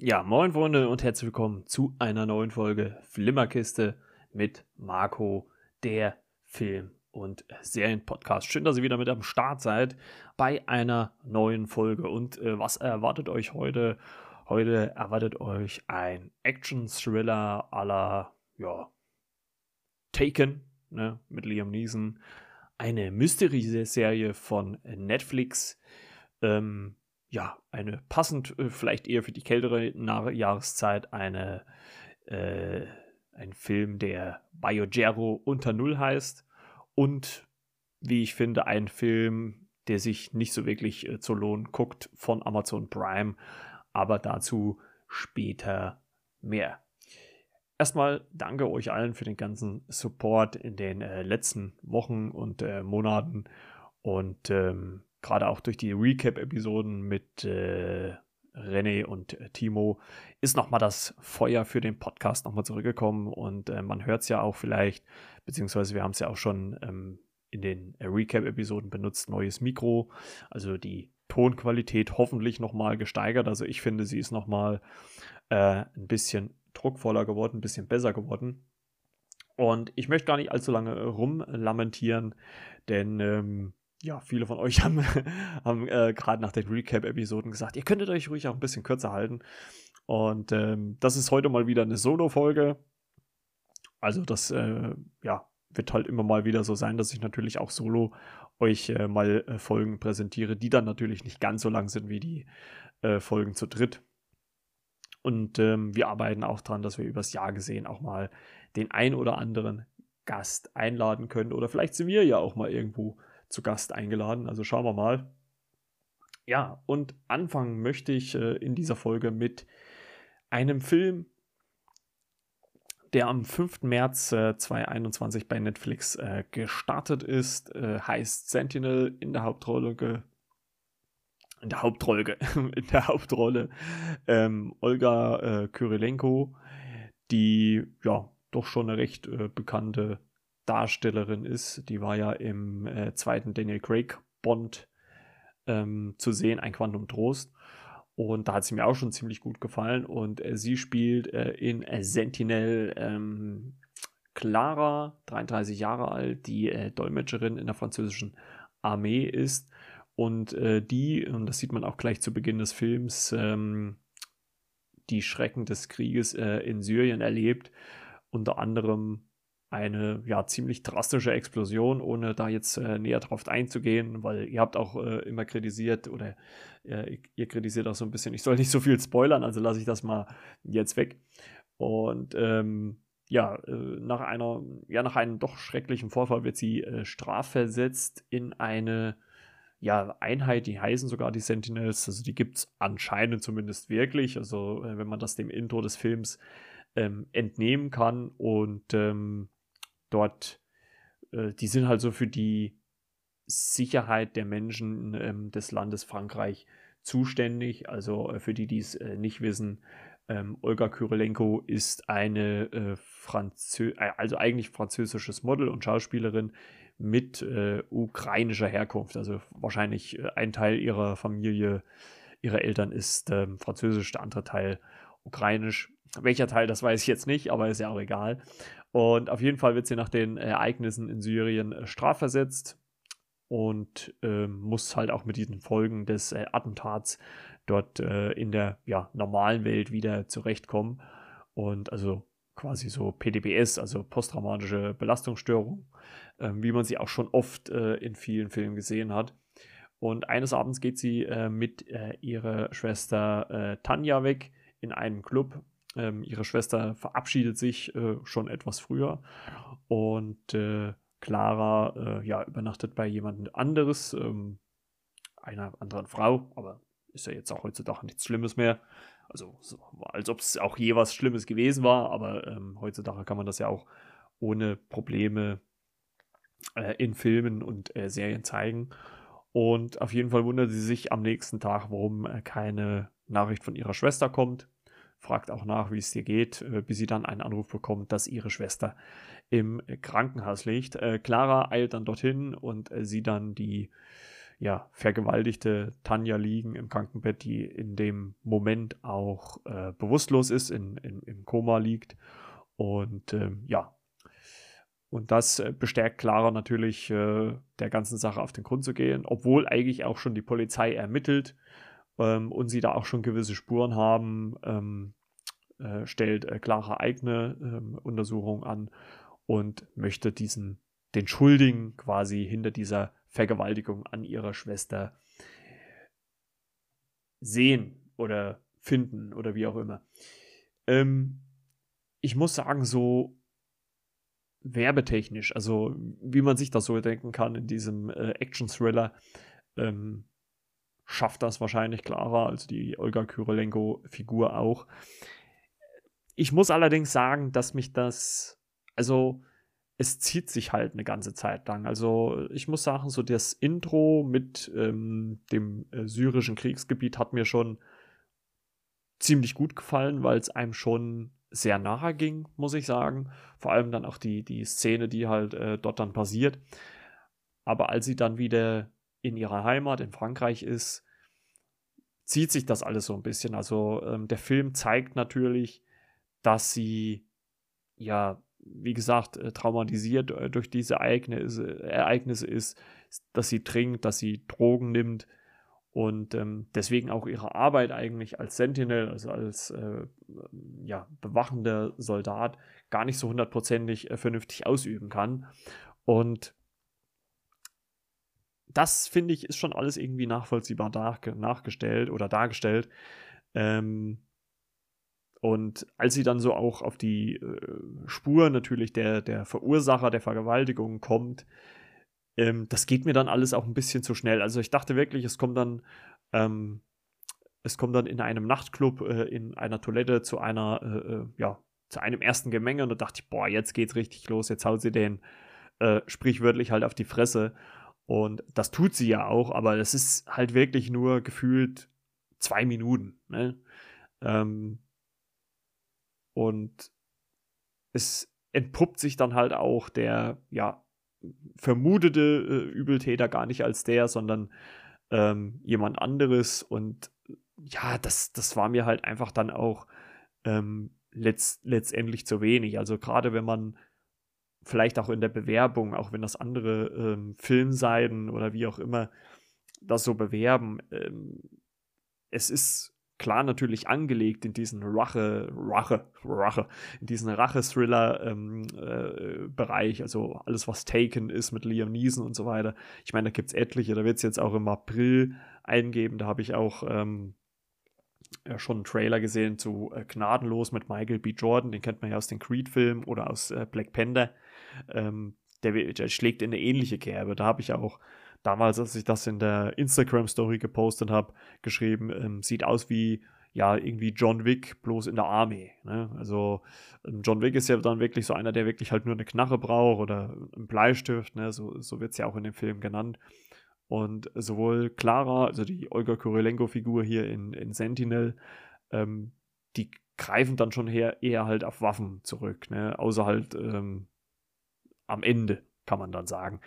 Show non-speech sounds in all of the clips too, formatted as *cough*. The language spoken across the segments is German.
Ja, moin Freunde und herzlich willkommen zu einer neuen Folge Flimmerkiste mit Marco, der Film- und Serienpodcast. Schön, dass ihr wieder mit am Start seid bei einer neuen Folge. Und äh, was erwartet euch heute? Heute erwartet euch ein Action-Thriller la, ja, Taken, ne, mit Liam Neeson. Eine Mystery-Serie von Netflix. Ähm, ja, eine passend, äh, vielleicht eher für die kältere Jahreszeit, eine, äh, ein Film, der Biogero unter Null heißt. Und wie ich finde, ein Film, der sich nicht so wirklich äh, zu lohnen guckt von Amazon Prime. Aber dazu später mehr. Erstmal danke euch allen für den ganzen Support in den äh, letzten Wochen und äh, Monaten. Und ähm, gerade auch durch die Recap-Episoden mit äh, René und äh, Timo ist nochmal das Feuer für den Podcast nochmal zurückgekommen und äh, man hört es ja auch vielleicht, beziehungsweise wir haben es ja auch schon ähm, in den Recap-Episoden benutzt, neues Mikro, also die Tonqualität hoffentlich nochmal gesteigert. Also ich finde, sie ist nochmal äh, ein bisschen druckvoller geworden, ein bisschen besser geworden. Und ich möchte gar nicht allzu lange rumlamentieren, denn ähm, ja, viele von euch *laughs* haben, haben äh, gerade nach den Recap-Episoden gesagt, ihr könntet euch ruhig auch ein bisschen kürzer halten. Und ähm, das ist heute mal wieder eine Solo-Folge. Also das, äh, ja, wird halt immer mal wieder so sein, dass ich natürlich auch solo euch äh, mal äh, Folgen präsentiere, die dann natürlich nicht ganz so lang sind wie die äh, Folgen zu dritt. Und ähm, wir arbeiten auch dran, dass wir übers Jahr gesehen auch mal den ein oder anderen Gast einladen können. Oder vielleicht sind wir ja auch mal irgendwo zu Gast eingeladen. Also schauen wir mal. Ja, und anfangen möchte ich äh, in dieser Folge mit einem Film, der am 5. März äh, 2021 bei Netflix äh, gestartet ist, äh, heißt Sentinel in der Hauptrolle in der Hauptrolle *laughs* in der Hauptrolle ähm, Olga äh, Kyrilenko, die ja doch schon eine recht äh, bekannte Darstellerin ist. Die war ja im äh, zweiten Daniel Craig Bond ähm, zu sehen, ein Quantum Trost. Und da hat sie mir auch schon ziemlich gut gefallen. Und äh, sie spielt äh, in Sentinel ähm, Clara, 33 Jahre alt, die äh, Dolmetscherin in der französischen Armee ist. Und äh, die, und das sieht man auch gleich zu Beginn des Films, ähm, die Schrecken des Krieges äh, in Syrien erlebt. Unter anderem eine ja ziemlich drastische Explosion, ohne da jetzt äh, näher drauf einzugehen, weil ihr habt auch äh, immer kritisiert oder äh, ihr kritisiert auch so ein bisschen, ich soll nicht so viel spoilern, also lasse ich das mal jetzt weg. Und ähm, ja, äh, nach einer, ja, nach einem doch schrecklichen Vorfall wird sie äh, strafversetzt in eine ja, Einheit, die heißen sogar die Sentinels, also die gibt es anscheinend zumindest wirklich, also äh, wenn man das dem Intro des Films ähm, entnehmen kann und ähm, dort, äh, die sind halt so für die Sicherheit der Menschen ähm, des Landes Frankreich zuständig. Also äh, für die, die es äh, nicht wissen, ähm, Olga Kyrilenko ist eine äh, Franzö äh, also eigentlich französisches Model und Schauspielerin mit äh, ukrainischer Herkunft. Also wahrscheinlich äh, ein Teil ihrer Familie, ihrer Eltern ist ähm, französisch, der andere Teil ukrainisch. Welcher Teil, das weiß ich jetzt nicht, aber ist ja auch egal. Und auf jeden Fall wird sie nach den Ereignissen in Syrien äh, strafversetzt und äh, muss halt auch mit diesen Folgen des äh, Attentats dort äh, in der ja, normalen Welt wieder zurechtkommen. Und also quasi so PDBS, also posttraumatische Belastungsstörung, ähm, wie man sie auch schon oft äh, in vielen Filmen gesehen hat. Und eines Abends geht sie äh, mit ihrer Schwester Tanja weg in einen Club ähm, ihre Schwester verabschiedet sich äh, schon etwas früher und äh, Clara äh, ja, übernachtet bei jemand anderes, ähm, einer anderen Frau, aber ist ja jetzt auch heutzutage nichts Schlimmes mehr. Also, so, als ob es auch je was Schlimmes gewesen war, aber ähm, heutzutage kann man das ja auch ohne Probleme äh, in Filmen und äh, Serien zeigen. Und auf jeden Fall wundert sie sich am nächsten Tag, warum äh, keine Nachricht von ihrer Schwester kommt fragt auch nach, wie es dir geht, äh, bis sie dann einen Anruf bekommt, dass ihre Schwester im Krankenhaus liegt. Äh, Clara eilt dann dorthin und äh, sieht dann die ja, vergewaltigte Tanja liegen im Krankenbett, die in dem Moment auch äh, bewusstlos ist, in, in, im Koma liegt. Und ähm, ja, und das äh, bestärkt Clara natürlich, äh, der ganzen Sache auf den Grund zu gehen, obwohl eigentlich auch schon die Polizei ermittelt ähm, und sie da auch schon gewisse Spuren haben, ähm, äh, stellt äh, Clara eigene ähm, Untersuchung an und möchte diesen, den Schuldigen quasi hinter dieser Vergewaltigung an ihrer Schwester sehen oder finden oder wie auch immer. Ähm, ich muss sagen, so werbetechnisch, also wie man sich das so denken kann in diesem äh, Action-Thriller, ähm, schafft das wahrscheinlich klarer, als die Olga Kyrilenko-Figur auch. Ich muss allerdings sagen, dass mich das, also es zieht sich halt eine ganze Zeit lang. Also ich muss sagen, so das Intro mit ähm, dem äh, syrischen Kriegsgebiet hat mir schon ziemlich gut gefallen, weil es einem schon sehr nahe ging, muss ich sagen. Vor allem dann auch die, die Szene, die halt äh, dort dann passiert. Aber als sie dann wieder in ihrer Heimat in Frankreich ist, zieht sich das alles so ein bisschen. Also ähm, der Film zeigt natürlich, dass sie ja, wie gesagt, äh, traumatisiert äh, durch diese Ereignisse, Ereignisse ist, dass sie trinkt, dass sie Drogen nimmt, und ähm, deswegen auch ihre Arbeit eigentlich als Sentinel, also als äh, ja, bewachender Soldat, gar nicht so hundertprozentig äh, vernünftig ausüben kann. Und das finde ich ist schon alles irgendwie nachvollziehbar nach, nachgestellt oder dargestellt. Ähm, und als sie dann so auch auf die äh, Spur natürlich der, der Verursacher der Vergewaltigung kommt, ähm, das geht mir dann alles auch ein bisschen zu schnell. Also ich dachte wirklich, es kommt dann, ähm, es kommt dann in einem Nachtclub, äh, in einer Toilette zu einer, äh, äh, ja, zu einem ersten Gemenge und da dachte ich, boah, jetzt geht's richtig los, jetzt haut sie den äh, sprichwörtlich halt auf die Fresse. Und das tut sie ja auch, aber das ist halt wirklich nur gefühlt zwei Minuten. Ne? Ähm, und es entpuppt sich dann halt auch der, ja, vermutete äh, Übeltäter gar nicht als der, sondern ähm, jemand anderes. Und ja, das, das war mir halt einfach dann auch ähm, letzt, letztendlich zu wenig. Also gerade wenn man vielleicht auch in der Bewerbung, auch wenn das andere ähm, Filmseiten oder wie auch immer das so bewerben, ähm, es ist klar natürlich angelegt in diesen Rache, Rache, Rache, in diesen Rache-Thriller-Bereich, ähm, äh, also alles, was Taken ist mit Liam Neeson und so weiter. Ich meine, da gibt es etliche, da wird es jetzt auch im April eingeben, da habe ich auch ähm, schon einen Trailer gesehen zu äh, Gnadenlos mit Michael B. Jordan, den kennt man ja aus den Creed-Filmen oder aus äh, Black Panther. Ähm, der, der, schlägt in eine ähnliche Kerbe. Da habe ich auch damals, als ich das in der Instagram-Story gepostet habe, geschrieben, ähm, sieht aus wie ja, irgendwie John Wick, bloß in der Armee. Ne? Also ähm, John Wick ist ja dann wirklich so einer, der wirklich halt nur eine Knarre braucht oder einen Bleistift, ne? so, so wird es ja auch in dem Film genannt. Und sowohl Clara, also die Olga Kurilenko-Figur hier in, in Sentinel, ähm, die greifen dann schon her, eher halt auf Waffen zurück, ne? außer halt ähm, am Ende, kann man dann sagen.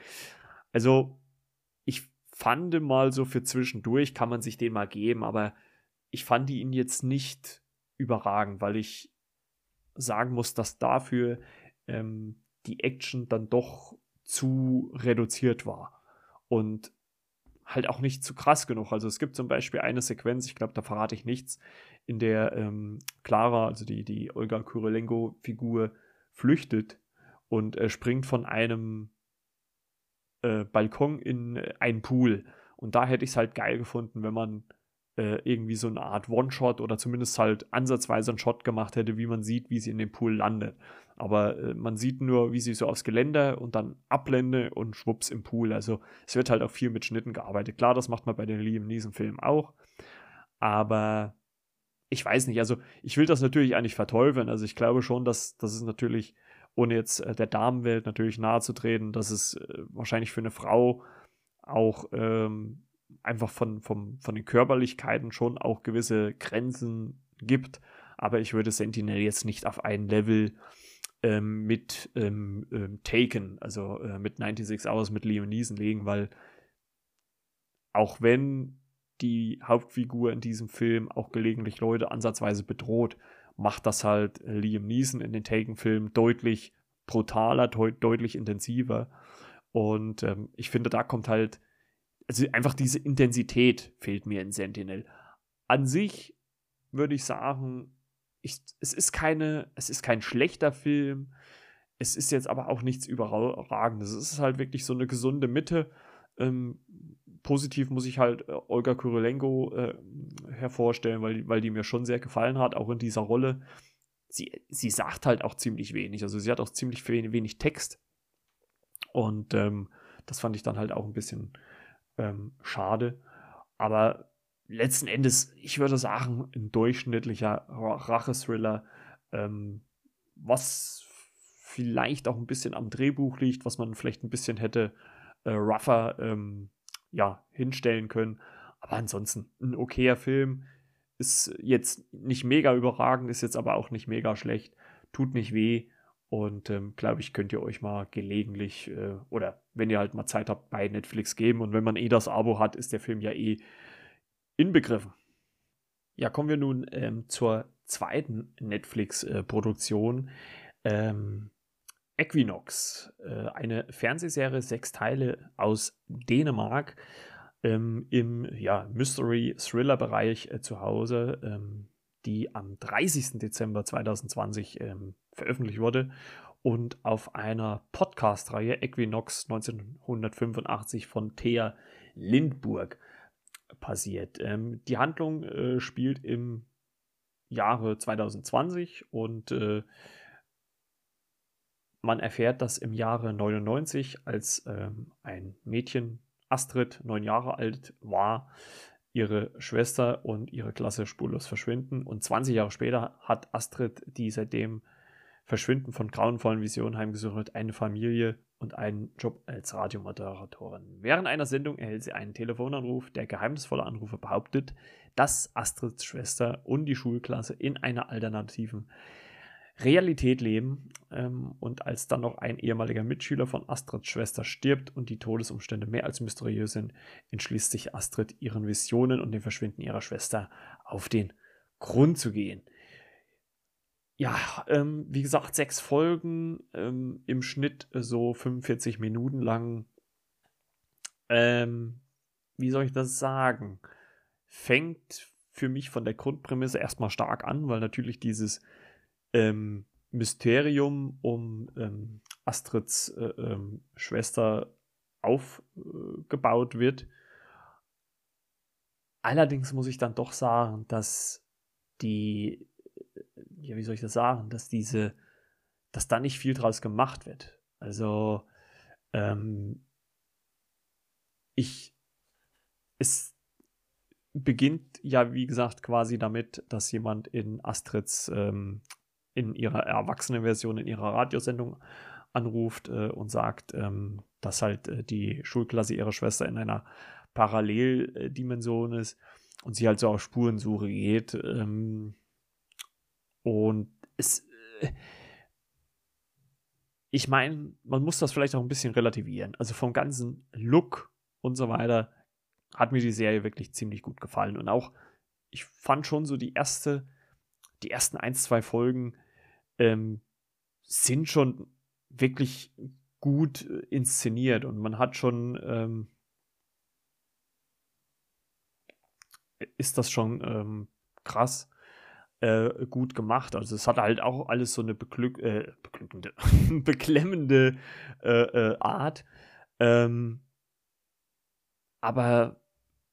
Also ich fand mal so für zwischendurch, kann man sich den mal geben, aber ich fand ihn jetzt nicht überragend, weil ich sagen muss, dass dafür ähm, die Action dann doch zu reduziert war und halt auch nicht zu krass genug. Also es gibt zum Beispiel eine Sequenz, ich glaube, da verrate ich nichts, in der ähm, Clara, also die, die Olga Kurylenko-Figur, flüchtet und äh, springt von einem äh, Balkon in äh, einen Pool. Und da hätte ich es halt geil gefunden, wenn man äh, irgendwie so eine Art One-Shot oder zumindest halt ansatzweise einen Shot gemacht hätte, wie man sieht, wie sie in dem Pool landet. Aber äh, man sieht nur, wie sie so aufs Geländer und dann ablende und schwupps im Pool. Also es wird halt auch viel mit Schnitten gearbeitet. Klar, das macht man bei den Liam Neeson-Filmen auch. Aber ich weiß nicht, also ich will das natürlich eigentlich verteufeln. Also ich glaube schon, dass, dass es natürlich ohne jetzt äh, der Damenwelt natürlich nahe zu treten, dass es äh, wahrscheinlich für eine Frau auch ähm, einfach von, vom, von den Körperlichkeiten schon auch gewisse Grenzen gibt. Aber ich würde Sentinel jetzt nicht auf ein Level ähm, mit ähm, ähm Taken, also äh, mit 96 Hours mit Leon Neeson legen, weil auch wenn die Hauptfigur in diesem Film auch gelegentlich Leute ansatzweise bedroht, macht das halt Liam Neeson in den Taken-Filmen deutlich brutaler, deut deutlich intensiver. Und ähm, ich finde, da kommt halt, also einfach diese Intensität fehlt mir in Sentinel. An sich würde ich sagen, ich, es ist keine, es ist kein schlechter Film. Es ist jetzt aber auch nichts Überragendes. Es ist halt wirklich so eine gesunde Mitte. Ähm, positiv muss ich halt äh, Olga Kurylenko äh, hervorstellen, weil, weil die mir schon sehr gefallen hat, auch in dieser Rolle. Sie, sie sagt halt auch ziemlich wenig. Also sie hat auch ziemlich wenig, wenig Text. Und ähm, das fand ich dann halt auch ein bisschen ähm, schade. Aber letzten Endes, ich würde sagen, ein durchschnittlicher Rachethriller, ähm, was vielleicht auch ein bisschen am Drehbuch liegt, was man vielleicht ein bisschen hätte äh, rougher ähm, ja, hinstellen können. Aber ansonsten ein okayer Film. Ist jetzt nicht mega überragend, ist jetzt aber auch nicht mega schlecht. Tut nicht weh. Und ähm, glaube ich, könnt ihr euch mal gelegentlich äh, oder wenn ihr halt mal Zeit habt, bei Netflix geben. Und wenn man eh das Abo hat, ist der Film ja eh inbegriffen. Ja, kommen wir nun ähm, zur zweiten Netflix-Produktion. Äh, ähm, Equinox, äh, eine Fernsehserie, sechs Teile aus Dänemark, ähm, im ja, Mystery-Thriller-Bereich äh, zu Hause, ähm, die am 30. Dezember 2020 ähm, veröffentlicht wurde und auf einer Podcast-Reihe Equinox 1985 von Thea Lindburg passiert. Ähm, die Handlung äh, spielt im Jahre 2020 und äh, man erfährt, dass im Jahre 99, als ähm, ein Mädchen, Astrid, neun Jahre alt war, ihre Schwester und ihre Klasse spurlos verschwinden. Und 20 Jahre später hat Astrid, die seitdem Verschwinden von grauenvollen Visionen heimgesucht eine Familie und einen Job als Radiomoderatorin. Während einer Sendung erhält sie einen Telefonanruf. Der geheimnisvolle Anrufer behauptet, dass Astrids Schwester und die Schulklasse in einer alternativen Realität leben. Ähm, und als dann noch ein ehemaliger Mitschüler von Astrids Schwester stirbt und die Todesumstände mehr als mysteriös sind, entschließt sich Astrid, ihren Visionen und dem Verschwinden ihrer Schwester auf den Grund zu gehen. Ja, ähm, wie gesagt, sechs Folgen, ähm, im Schnitt so 45 Minuten lang. Ähm, wie soll ich das sagen? Fängt für mich von der Grundprämisse erstmal stark an, weil natürlich dieses ähm, Mysterium um ähm, Astrids äh, ähm, Schwester aufgebaut äh, wird. Allerdings muss ich dann doch sagen, dass die, äh, ja, wie soll ich das sagen, dass diese, dass da nicht viel draus gemacht wird. Also, ähm, ich, es beginnt ja, wie gesagt, quasi damit, dass jemand in Astrids ähm, in ihrer erwachsenen Version, in ihrer Radiosendung anruft äh, und sagt, ähm, dass halt äh, die Schulklasse ihrer Schwester in einer Paralleldimension ist und sie halt so auf Spurensuche geht. Ähm, und es. Äh, ich meine, man muss das vielleicht auch ein bisschen relativieren. Also vom ganzen Look und so weiter hat mir die Serie wirklich ziemlich gut gefallen. Und auch, ich fand schon so die erste die ersten ein, zwei Folgen ähm, sind schon wirklich gut äh, inszeniert und man hat schon, ähm, ist das schon ähm, krass äh, gut gemacht. Also es hat halt auch alles so eine beglück äh, beglückende, *laughs* beklemmende äh, äh, Art. Ähm, aber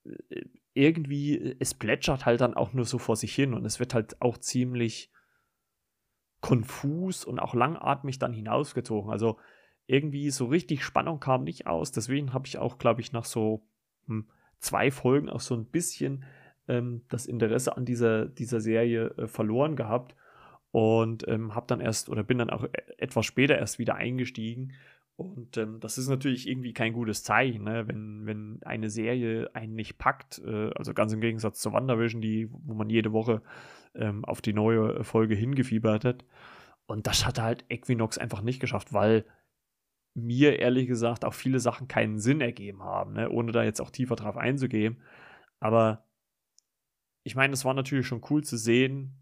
äh, irgendwie, äh, es plätschert halt dann auch nur so vor sich hin und es wird halt auch ziemlich konfus und auch langatmig dann hinausgezogen. Also irgendwie so richtig Spannung kam nicht aus. Deswegen habe ich auch, glaube ich, nach so hm, zwei Folgen auch so ein bisschen ähm, das Interesse an dieser, dieser Serie äh, verloren gehabt und ähm, habe dann erst oder bin dann auch e-, etwas später erst wieder eingestiegen und ähm, das ist natürlich irgendwie kein gutes Zeichen, ne? wenn, wenn eine Serie einen nicht packt. Äh, also ganz im Gegensatz zu WandaVision, die, wo man jede Woche ähm, auf die neue Folge hingefiebert hat. Und das hat halt Equinox einfach nicht geschafft, weil mir ehrlich gesagt auch viele Sachen keinen Sinn ergeben haben, ne? ohne da jetzt auch tiefer drauf einzugehen. Aber ich meine, es war natürlich schon cool zu sehen,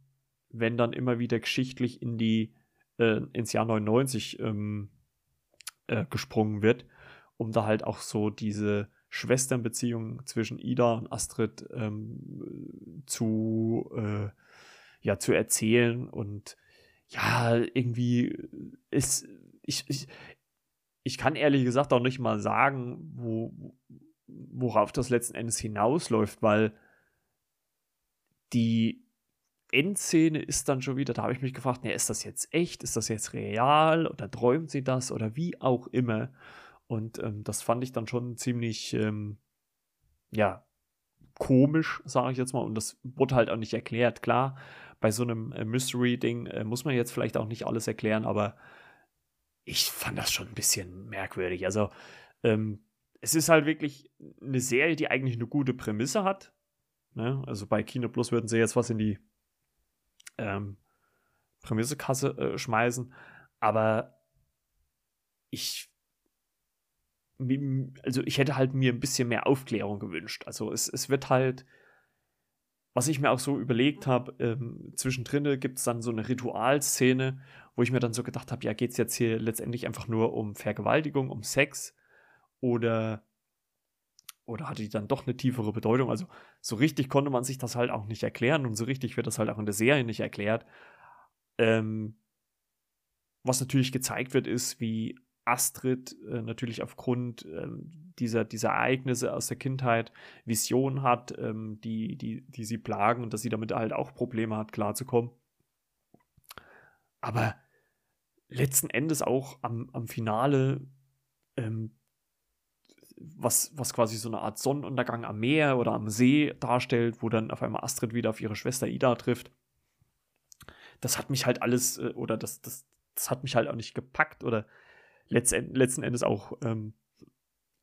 wenn dann immer wieder geschichtlich in die, äh, ins Jahr 99 ähm, äh, gesprungen wird, um da halt auch so diese Schwesternbeziehung zwischen Ida und Astrid ähm, zu, äh, ja, zu erzählen. Und ja, irgendwie ist, ich, ich, ich kann ehrlich gesagt auch nicht mal sagen, wo, worauf das letzten Endes hinausläuft, weil die Endszene ist dann schon wieder, da habe ich mich gefragt, ne, ist das jetzt echt, ist das jetzt real oder träumt sie das oder wie auch immer. Und ähm, das fand ich dann schon ziemlich, ähm, ja, komisch, sage ich jetzt mal. Und das wurde halt auch nicht erklärt. Klar, bei so einem äh, Mystery-Ding äh, muss man jetzt vielleicht auch nicht alles erklären, aber ich fand das schon ein bisschen merkwürdig. Also, ähm, es ist halt wirklich eine Serie, die eigentlich eine gute Prämisse hat. Ne? Also bei Kino Plus würden sie jetzt was in die ähm, Prämissekasse äh, schmeißen. Aber ich also ich hätte halt mir ein bisschen mehr Aufklärung gewünscht. Also es, es wird halt, was ich mir auch so überlegt habe, ähm, zwischendrin gibt es dann so eine Ritualszene, wo ich mir dann so gedacht habe, ja, geht es jetzt hier letztendlich einfach nur um Vergewaltigung, um Sex oder oder hatte die dann doch eine tiefere Bedeutung? Also so richtig konnte man sich das halt auch nicht erklären und so richtig wird das halt auch in der Serie nicht erklärt. Ähm, was natürlich gezeigt wird, ist, wie Astrid äh, natürlich aufgrund ähm, dieser, dieser Ereignisse aus der Kindheit Visionen hat, ähm, die, die, die sie plagen und dass sie damit halt auch Probleme hat, klarzukommen. Aber letzten Endes auch am, am Finale, ähm, was, was quasi so eine Art Sonnenuntergang am Meer oder am See darstellt, wo dann auf einmal Astrid wieder auf ihre Schwester Ida trifft. Das hat mich halt alles, äh, oder das, das, das hat mich halt auch nicht gepackt oder letzten, letzten Endes auch ähm,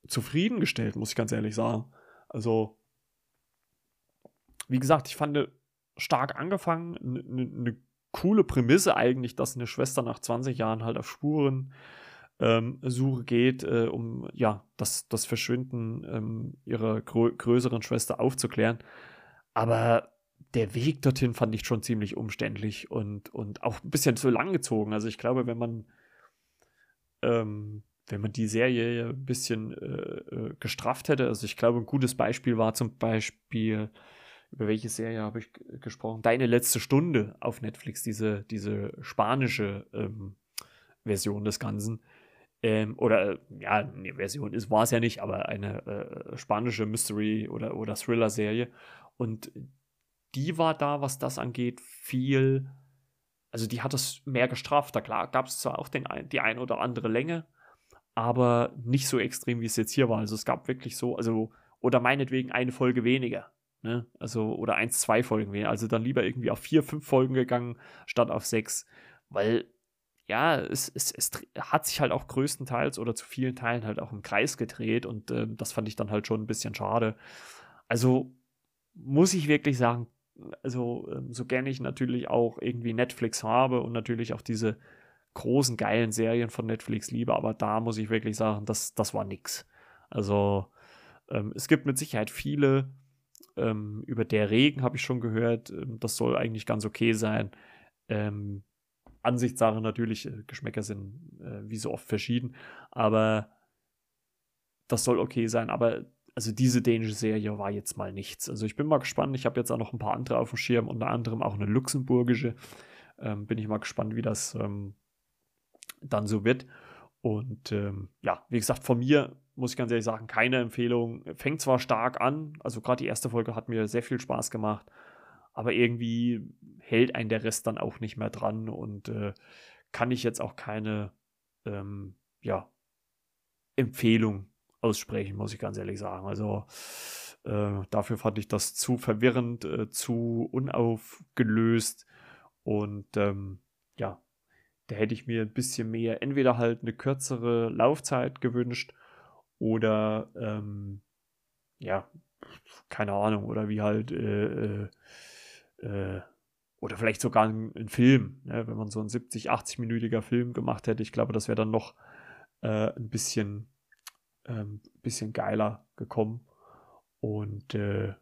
zufriedengestellt, muss ich ganz ehrlich sagen. Also, wie gesagt, ich fand stark angefangen, eine ne coole Prämisse eigentlich, dass eine Schwester nach 20 Jahren halt auf Spuren ähm, Suche geht, äh, um ja das, das Verschwinden ähm, ihrer grö größeren Schwester aufzuklären. Aber der Weg dorthin fand ich schon ziemlich umständlich und, und auch ein bisschen zu lang gezogen. Also ich glaube, wenn man ähm, wenn man die Serie ein bisschen äh, äh, gestrafft hätte, also ich glaube, ein gutes Beispiel war zum Beispiel, über welche Serie habe ich gesprochen? Deine letzte Stunde auf Netflix, diese, diese spanische ähm, Version des Ganzen. Ähm, oder ja, eine Version ist, war es ja nicht, aber eine äh, spanische Mystery- oder, oder Thriller-Serie. Und die war da, was das angeht, viel also die hat das mehr gestraft. Da gab es zwar auch den, die ein oder andere Länge, aber nicht so extrem, wie es jetzt hier war. Also es gab wirklich so, also, oder meinetwegen eine Folge weniger. Ne? Also, oder eins, zwei Folgen weniger. Also dann lieber irgendwie auf vier, fünf Folgen gegangen, statt auf sechs. Weil, ja, es, es, es hat sich halt auch größtenteils oder zu vielen Teilen halt auch im Kreis gedreht und äh, das fand ich dann halt schon ein bisschen schade. Also muss ich wirklich sagen, also ähm, so gerne ich natürlich auch irgendwie Netflix habe und natürlich auch diese großen, geilen Serien von Netflix liebe, aber da muss ich wirklich sagen, das, das war nix. Also ähm, es gibt mit Sicherheit viele, ähm, über der Regen habe ich schon gehört, ähm, das soll eigentlich ganz okay sein. Ähm, Ansichtssache natürlich, äh, Geschmäcker sind äh, wie so oft verschieden, aber das soll okay sein, aber also diese dänische Serie war jetzt mal nichts. Also ich bin mal gespannt. Ich habe jetzt auch noch ein paar andere auf dem Schirm, unter anderem auch eine luxemburgische. Ähm, bin ich mal gespannt, wie das ähm, dann so wird. Und ähm, ja, wie gesagt, von mir muss ich ganz ehrlich sagen, keine Empfehlung. Fängt zwar stark an, also gerade die erste Folge hat mir sehr viel Spaß gemacht, aber irgendwie hält ein der Rest dann auch nicht mehr dran und äh, kann ich jetzt auch keine ähm, ja, Empfehlung aussprechen, muss ich ganz ehrlich sagen. Also äh, dafür fand ich das zu verwirrend, äh, zu unaufgelöst und ähm, ja, da hätte ich mir ein bisschen mehr, entweder halt eine kürzere Laufzeit gewünscht oder ähm, ja, keine Ahnung, oder wie halt äh, äh, oder vielleicht sogar ein, ein Film, ne? wenn man so ein 70, 80-minütiger Film gemacht hätte. Ich glaube, das wäre dann noch äh, ein bisschen, ähm, bisschen geiler gekommen. Und äh,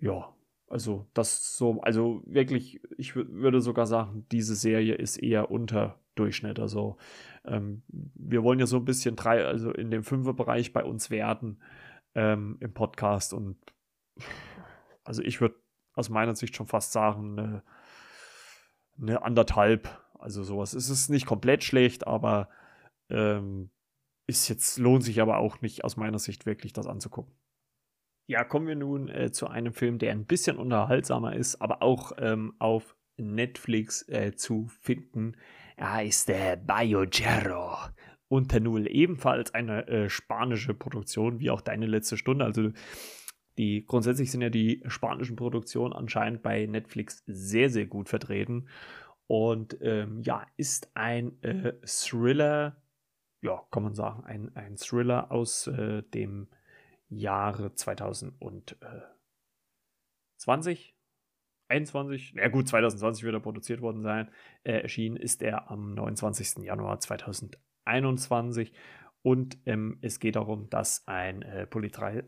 ja, also das so, also wirklich, ich würde sogar sagen, diese Serie ist eher unter Durchschnitt. Also ähm, wir wollen ja so ein bisschen drei, also in dem Fünferbereich bei uns werden ähm, im Podcast und also ich würde aus meiner Sicht schon fast sagen, eine, eine anderthalb. Also sowas. Es ist nicht komplett schlecht, aber ähm, ist jetzt, lohnt sich aber auch nicht aus meiner Sicht wirklich das anzugucken. Ja, kommen wir nun äh, zu einem Film, der ein bisschen unterhaltsamer ist, aber auch ähm, auf Netflix äh, zu finden. Er heißt äh, Biogerro unter Null. Ebenfalls eine äh, spanische Produktion, wie auch deine letzte Stunde. Also die grundsätzlich sind ja die spanischen Produktionen anscheinend bei Netflix sehr, sehr gut vertreten. Und ähm, ja, ist ein äh, Thriller, ja, kann man sagen, ein, ein Thriller aus äh, dem Jahre 2020. 21, na gut, 2020 wird er produziert worden sein. Äh, erschienen ist er am 29. Januar 2021 und ähm, es geht darum, dass ein, äh, Polizei,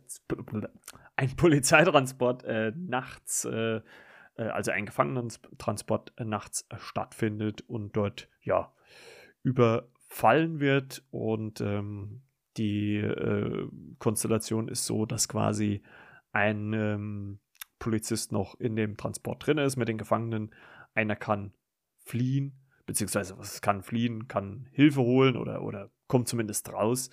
ein Polizeitransport äh, nachts, äh, äh also ein Gefangenentransport äh, nachts äh, stattfindet und dort ja überfallen wird. Und ähm, die Konstellation ist so, dass quasi ein ähm, Polizist noch in dem Transport drin ist mit den Gefangenen. Einer kann fliehen, beziehungsweise was kann fliehen, kann Hilfe holen oder, oder kommt zumindest raus.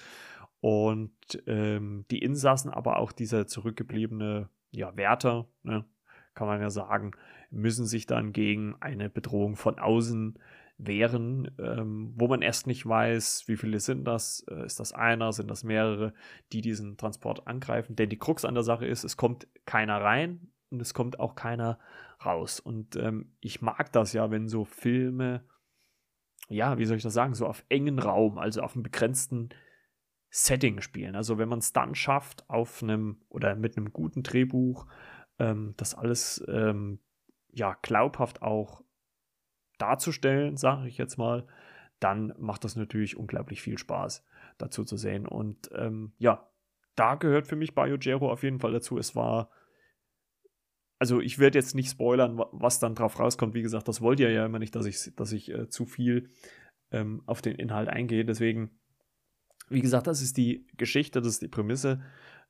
Und ähm, die Insassen, aber auch dieser zurückgebliebene ja, Wärter, ne, kann man ja sagen, müssen sich dann gegen eine Bedrohung von außen wehren, ähm, wo man erst nicht weiß, wie viele sind das, äh, ist das einer, sind das mehrere, die diesen Transport angreifen. Denn die Krux an der Sache ist, es kommt keiner rein und es kommt auch keiner raus. Und ähm, ich mag das ja, wenn so Filme ja, wie soll ich das sagen, so auf engen Raum, also auf einem begrenzten Setting spielen. Also wenn man es dann schafft, auf einem oder mit einem guten Drehbuch, ähm, das alles ähm, ja glaubhaft auch darzustellen, sage ich jetzt mal, dann macht das natürlich unglaublich viel Spaß dazu zu sehen. Und ähm, ja, da gehört für mich BioGero auf jeden Fall dazu. Es war also ich werde jetzt nicht spoilern, was dann drauf rauskommt. Wie gesagt, das wollt ihr ja immer nicht, dass ich, dass ich äh, zu viel ähm, auf den Inhalt eingehe. Deswegen, wie gesagt, das ist die Geschichte, das ist die Prämisse.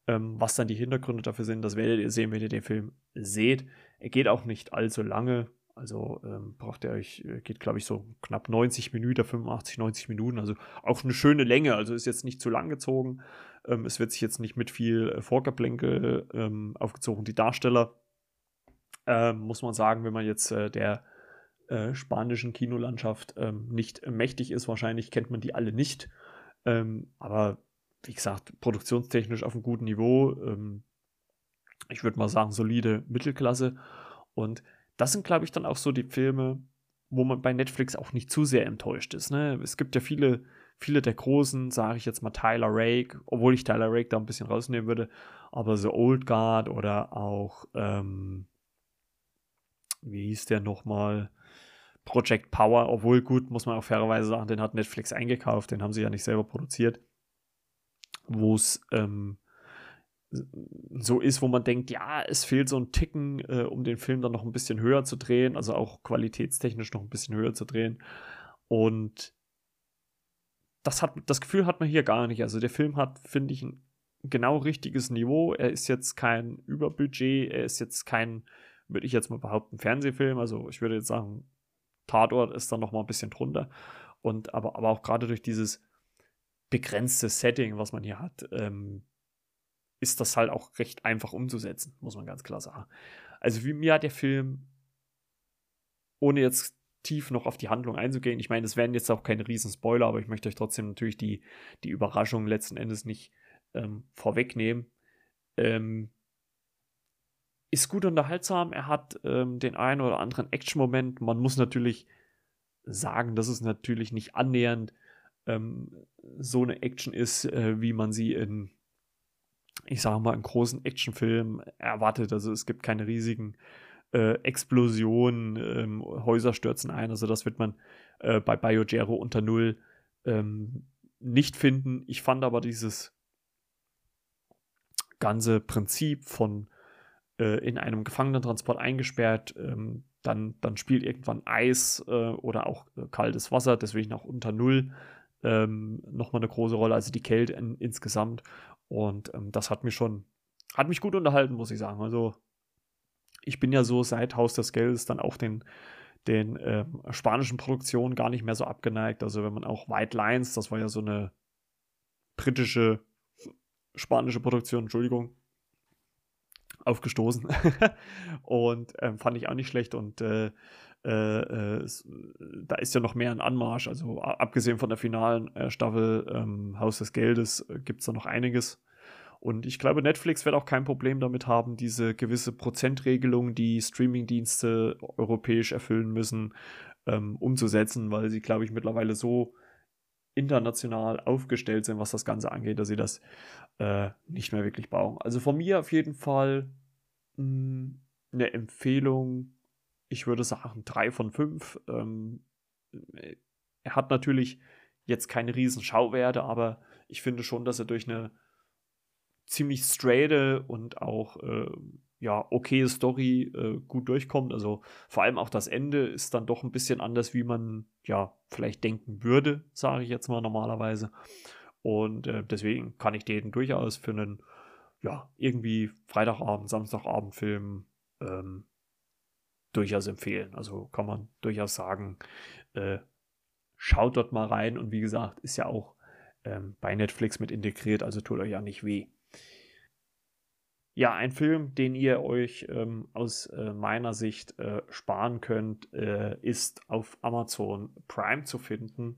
Ähm, was dann die Hintergründe dafür sind, das werdet ihr sehen, wenn ihr den Film seht. Er geht auch nicht allzu lange. Also ähm, braucht ihr euch, äh, geht glaube ich so knapp 90 Minuten, 85, 90 Minuten. Also auch eine schöne Länge. Also ist jetzt nicht zu lang gezogen. Ähm, es wird sich jetzt nicht mit viel äh, Vorgeplänkel ähm, aufgezogen. Die Darsteller äh, muss man sagen, wenn man jetzt äh, der äh, spanischen Kinolandschaft ähm, nicht mächtig ist, wahrscheinlich kennt man die alle nicht. Ähm, aber wie gesagt, produktionstechnisch auf einem guten Niveau. Ähm, ich würde mal sagen, solide Mittelklasse. Und das sind, glaube ich, dann auch so die Filme, wo man bei Netflix auch nicht zu sehr enttäuscht ist. Ne? Es gibt ja viele, viele der großen, sage ich jetzt mal Tyler Rake, obwohl ich Tyler Rake da ein bisschen rausnehmen würde, aber so Old Guard oder auch ähm, wie hieß der nochmal? Project Power, obwohl gut, muss man auch fairerweise sagen, den hat Netflix eingekauft, den haben sie ja nicht selber produziert. Wo es ähm, so ist, wo man denkt, ja, es fehlt so ein Ticken, äh, um den Film dann noch ein bisschen höher zu drehen, also auch qualitätstechnisch noch ein bisschen höher zu drehen. Und das, hat, das Gefühl hat man hier gar nicht. Also der Film hat, finde ich, ein genau richtiges Niveau. Er ist jetzt kein Überbudget, er ist jetzt kein würde ich jetzt mal behaupten, Fernsehfilm. Also ich würde jetzt sagen, Tatort ist dann noch mal ein bisschen drunter. Und aber, aber auch gerade durch dieses begrenzte Setting, was man hier hat, ähm, ist das halt auch recht einfach umzusetzen, muss man ganz klar sagen. Also wie mir hat der Film, ohne jetzt tief noch auf die Handlung einzugehen, ich meine, es werden jetzt auch keine riesen Spoiler, aber ich möchte euch trotzdem natürlich die, die Überraschung letzten Endes nicht ähm, vorwegnehmen. Ähm, ist gut unterhaltsam. Er hat ähm, den einen oder anderen Action-Moment. Man muss natürlich sagen, dass es natürlich nicht annähernd ähm, so eine Action ist, äh, wie man sie in, ich sage mal, in großen Actionfilmen erwartet. Also es gibt keine riesigen äh, Explosionen, ähm, Häuser stürzen ein. Also das wird man äh, bei BioGero unter Null ähm, nicht finden. Ich fand aber dieses ganze Prinzip von äh, in einem Gefangenentransport eingesperrt, ähm, dann, dann spielt irgendwann Eis äh, oder auch äh, kaltes Wasser, deswegen auch unter Null ähm, nochmal eine große Rolle, also die Kälte in, insgesamt. Und ähm, das hat mich schon, hat mich gut unterhalten, muss ich sagen. Also ich bin ja so seit Haus des Geldes dann auch den, den äh, spanischen Produktionen gar nicht mehr so abgeneigt. Also wenn man auch White Lines, das war ja so eine britische, spanische Produktion, Entschuldigung, aufgestoßen. *laughs* und ähm, fand ich auch nicht schlecht. Und äh, äh, äh, da ist ja noch mehr ein Anmarsch. Also abgesehen von der finalen äh, Staffel ähm, Haus des Geldes äh, gibt es da noch einiges. Und ich glaube, Netflix wird auch kein Problem damit haben, diese gewisse Prozentregelung, die Streamingdienste europäisch erfüllen müssen, ähm, umzusetzen, weil sie, glaube ich, mittlerweile so international aufgestellt sind, was das Ganze angeht, dass sie das äh, nicht mehr wirklich brauchen. Also von mir auf jeden Fall mh, hm, eine Empfehlung. Ich würde sagen, drei von fünf. Ähm, er hat natürlich jetzt keine riesen Schauwerte, aber ich finde schon, dass er durch eine ziemlich straighte und auch äh, ja, okay Story äh, gut durchkommt. Also vor allem auch das Ende ist dann doch ein bisschen anders, wie man ja vielleicht denken würde, sage ich jetzt mal normalerweise. Und äh, deswegen kann ich den durchaus für einen, ja, irgendwie Freitagabend, Samstagabend-Film ähm, durchaus empfehlen. Also kann man durchaus sagen, äh, schaut dort mal rein. Und wie gesagt, ist ja auch ähm, bei Netflix mit integriert, also tut euch ja nicht weh. Ja, ein Film, den ihr euch ähm, aus äh, meiner Sicht äh, sparen könnt, äh, ist auf Amazon Prime zu finden,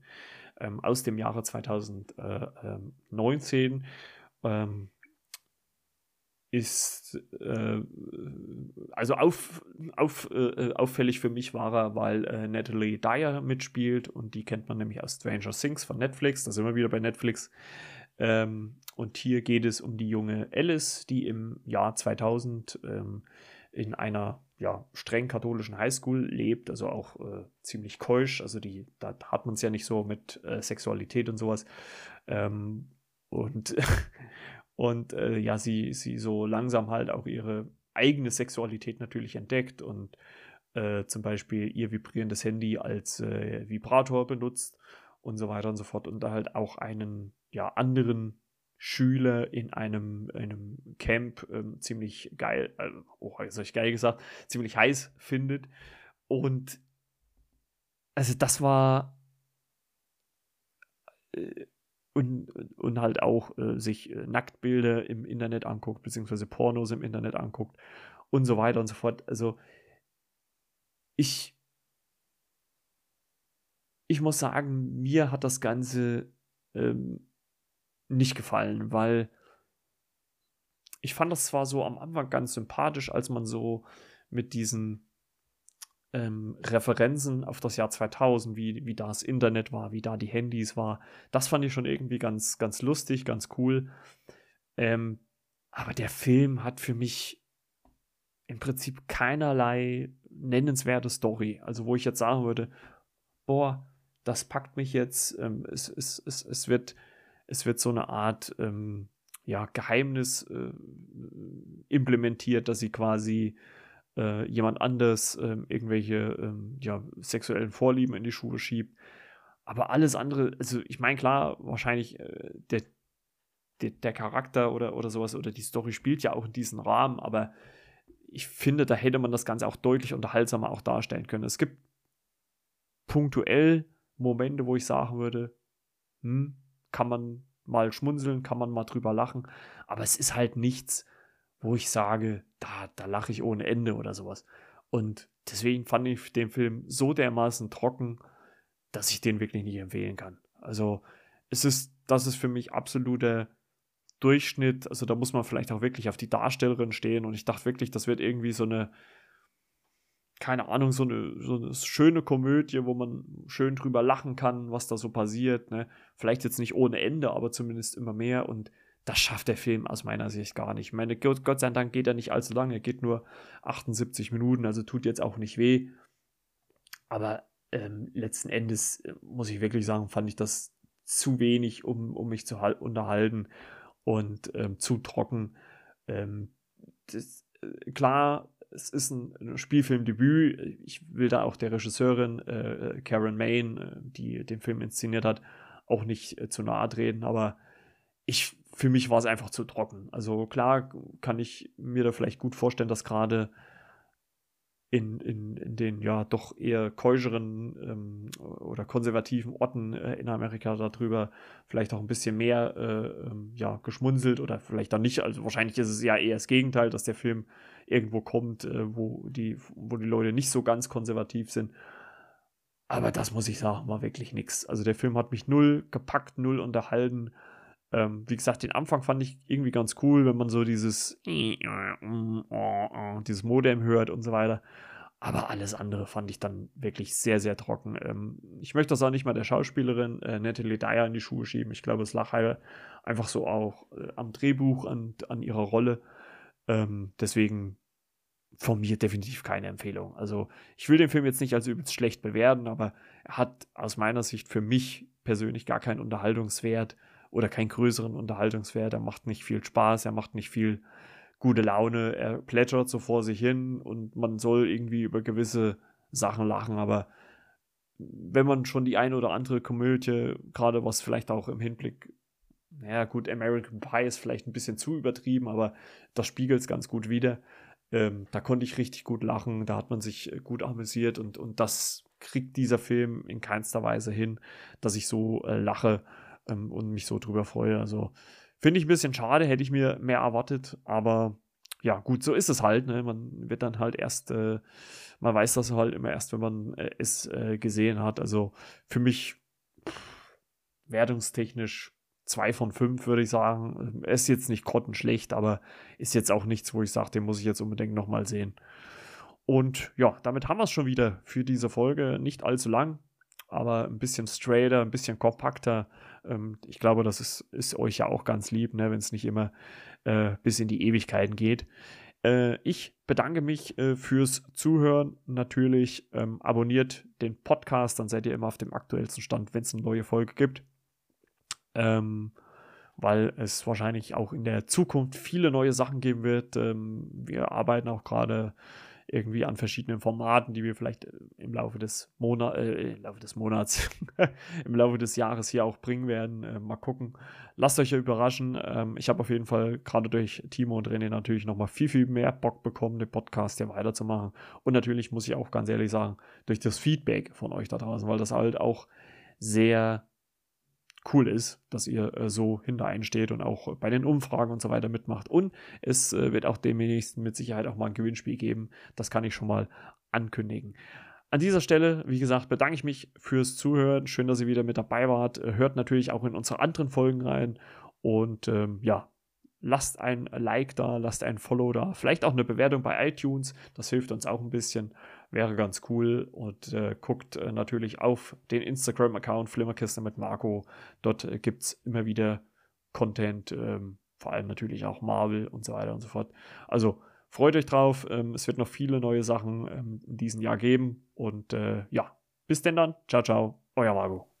ähm, aus dem Jahre 2019. Ähm, ist äh, also auf, auf, äh, auffällig für mich war er, weil äh, Natalie Dyer mitspielt und die kennt man nämlich aus Stranger Things von Netflix. Da sind wir wieder bei Netflix. Ähm, und hier geht es um die junge Alice, die im Jahr 2000 ähm, in einer ja, streng katholischen Highschool lebt, also auch äh, ziemlich keusch. Also die, da hat man es ja nicht so mit äh, Sexualität und sowas. Ähm, und *laughs* und äh, ja, sie, sie so langsam halt auch ihre eigene Sexualität natürlich entdeckt und äh, zum Beispiel ihr vibrierendes Handy als äh, Vibrator benutzt und so weiter und so fort und da halt auch einen ja anderen Schüler in einem, einem Camp ähm, ziemlich geil, äh, oh, jetzt habe ich geil gesagt, ziemlich heiß findet. Und also das war äh, und, und halt auch äh, sich äh, Nacktbilder im Internet anguckt, beziehungsweise Pornos im Internet anguckt und so weiter und so fort. Also ich, ich muss sagen, mir hat das Ganze ähm, nicht gefallen, weil ich fand das zwar so am Anfang ganz sympathisch, als man so mit diesen ähm, Referenzen auf das Jahr 2000, wie, wie da das Internet war, wie da die Handys war, das fand ich schon irgendwie ganz, ganz lustig, ganz cool. Ähm, aber der Film hat für mich im Prinzip keinerlei nennenswerte Story. Also wo ich jetzt sagen würde, boah, das packt mich jetzt, ähm, es, es, es, es wird es wird so eine Art ähm, ja, Geheimnis äh, implementiert, dass sie quasi äh, jemand anders äh, irgendwelche ähm, ja, sexuellen Vorlieben in die Schuhe schiebt. Aber alles andere, also ich meine, klar, wahrscheinlich äh, der, der, der, Charakter oder, oder sowas oder die Story spielt ja auch in diesem Rahmen, aber ich finde, da hätte man das Ganze auch deutlich unterhaltsamer auch darstellen können. Es gibt punktuell Momente, wo ich sagen würde, hm, kann man mal schmunzeln, kann man mal drüber lachen, aber es ist halt nichts, wo ich sage, da, da lache ich ohne Ende oder sowas. Und deswegen fand ich den Film so dermaßen trocken, dass ich den wirklich nicht empfehlen kann. Also es ist, das ist für mich absoluter Durchschnitt. Also da muss man vielleicht auch wirklich auf die Darstellerin stehen. Und ich dachte wirklich, das wird irgendwie so eine keine Ahnung, so eine, so eine schöne Komödie, wo man schön drüber lachen kann, was da so passiert. Ne? Vielleicht jetzt nicht ohne Ende, aber zumindest immer mehr. Und das schafft der Film aus meiner Sicht gar nicht. Ich meine, Gott sei Dank geht er nicht allzu lange. Er geht nur 78 Minuten, also tut jetzt auch nicht weh. Aber ähm, letzten Endes, äh, muss ich wirklich sagen, fand ich das zu wenig, um, um mich zu unterhalten und ähm, zu trocken. Ähm, das, äh, klar, es ist ein Spielfilmdebüt. Ich will da auch der Regisseurin äh, Karen Main, äh, die den Film inszeniert hat, auch nicht äh, zu nahe treten, aber ich, für mich war es einfach zu trocken. Also klar kann ich mir da vielleicht gut vorstellen, dass gerade in, in, in den ja doch eher keuscheren ähm, oder konservativen Orten äh, in Amerika darüber vielleicht auch ein bisschen mehr äh, ähm, ja, geschmunzelt oder vielleicht dann nicht. Also wahrscheinlich ist es ja eher das Gegenteil, dass der Film irgendwo kommt, äh, wo, die, wo die Leute nicht so ganz konservativ sind. Aber das muss ich sagen, war wirklich nichts. Also der Film hat mich null gepackt, null unterhalten. Ähm, wie gesagt, den Anfang fand ich irgendwie ganz cool, wenn man so dieses dieses Modem hört und so weiter. Aber alles andere fand ich dann wirklich sehr, sehr trocken. Ähm, ich möchte das auch nicht mal der Schauspielerin äh, Natalie Dyer in die Schuhe schieben. Ich glaube, es lag halt einfach so auch äh, am Drehbuch, an, an ihrer Rolle. Ähm, deswegen von mir definitiv keine Empfehlung. Also ich will den Film jetzt nicht als übelst schlecht bewerten, aber er hat aus meiner Sicht für mich persönlich gar keinen Unterhaltungswert oder keinen größeren Unterhaltungswert. Er macht nicht viel Spaß, er macht nicht viel gute Laune, er plätschert so vor sich hin und man soll irgendwie über gewisse Sachen lachen, aber wenn man schon die eine oder andere Komödie, gerade was vielleicht auch im Hinblick naja, gut, American Pie ist vielleicht ein bisschen zu übertrieben, aber das spiegelt es ganz gut wieder. Ähm, da konnte ich richtig gut lachen, da hat man sich äh, gut amüsiert und, und das kriegt dieser Film in keinster Weise hin, dass ich so äh, lache ähm, und mich so drüber freue. Also finde ich ein bisschen schade, hätte ich mir mehr erwartet, aber ja, gut, so ist es halt. Ne? Man wird dann halt erst, äh, man weiß das halt immer erst, wenn man äh, es äh, gesehen hat. Also für mich pff, wertungstechnisch zwei von fünf, würde ich sagen. Er ist jetzt nicht grottenschlecht, aber ist jetzt auch nichts, wo ich sage, den muss ich jetzt unbedingt nochmal sehen. Und ja, damit haben wir es schon wieder für diese Folge. Nicht allzu lang, aber ein bisschen straighter, ein bisschen kompakter. Ähm, ich glaube, das ist, ist euch ja auch ganz lieb, ne, wenn es nicht immer äh, bis in die Ewigkeiten geht. Äh, ich bedanke mich äh, fürs Zuhören. Natürlich ähm, abonniert den Podcast, dann seid ihr immer auf dem aktuellsten Stand, wenn es eine neue Folge gibt ähm, weil es wahrscheinlich auch in der Zukunft viele neue Sachen geben wird. Ähm, wir arbeiten auch gerade irgendwie an verschiedenen Formaten, die wir vielleicht äh, im Laufe des, Monat, äh, im Laufe des Monats, *laughs* im Laufe des Jahres hier auch bringen werden. Äh, mal gucken. Lasst euch ja überraschen. Ähm, ich habe auf jeden Fall gerade durch Timo und René natürlich nochmal viel, viel mehr Bock bekommen, den Podcast hier weiterzumachen. Und natürlich muss ich auch ganz ehrlich sagen, durch das Feedback von euch da draußen, weil das halt auch sehr cool ist, dass ihr äh, so hintereinsteht und auch bei den Umfragen und so weiter mitmacht. Und es äh, wird auch demnächst mit Sicherheit auch mal ein Gewinnspiel geben. Das kann ich schon mal ankündigen. An dieser Stelle, wie gesagt, bedanke ich mich fürs Zuhören. Schön, dass ihr wieder mit dabei wart. Hört natürlich auch in unsere anderen Folgen rein. Und ähm, ja, lasst ein Like da, lasst ein Follow da, vielleicht auch eine Bewertung bei iTunes. Das hilft uns auch ein bisschen wäre ganz cool. Und äh, guckt äh, natürlich auf den Instagram-Account Flimmerkiste mit Marco. Dort äh, gibt es immer wieder Content, ähm, vor allem natürlich auch Marvel und so weiter und so fort. Also freut euch drauf. Ähm, es wird noch viele neue Sachen ähm, in diesem Jahr geben. Und äh, ja, bis denn dann. Ciao, ciao. Euer Marco.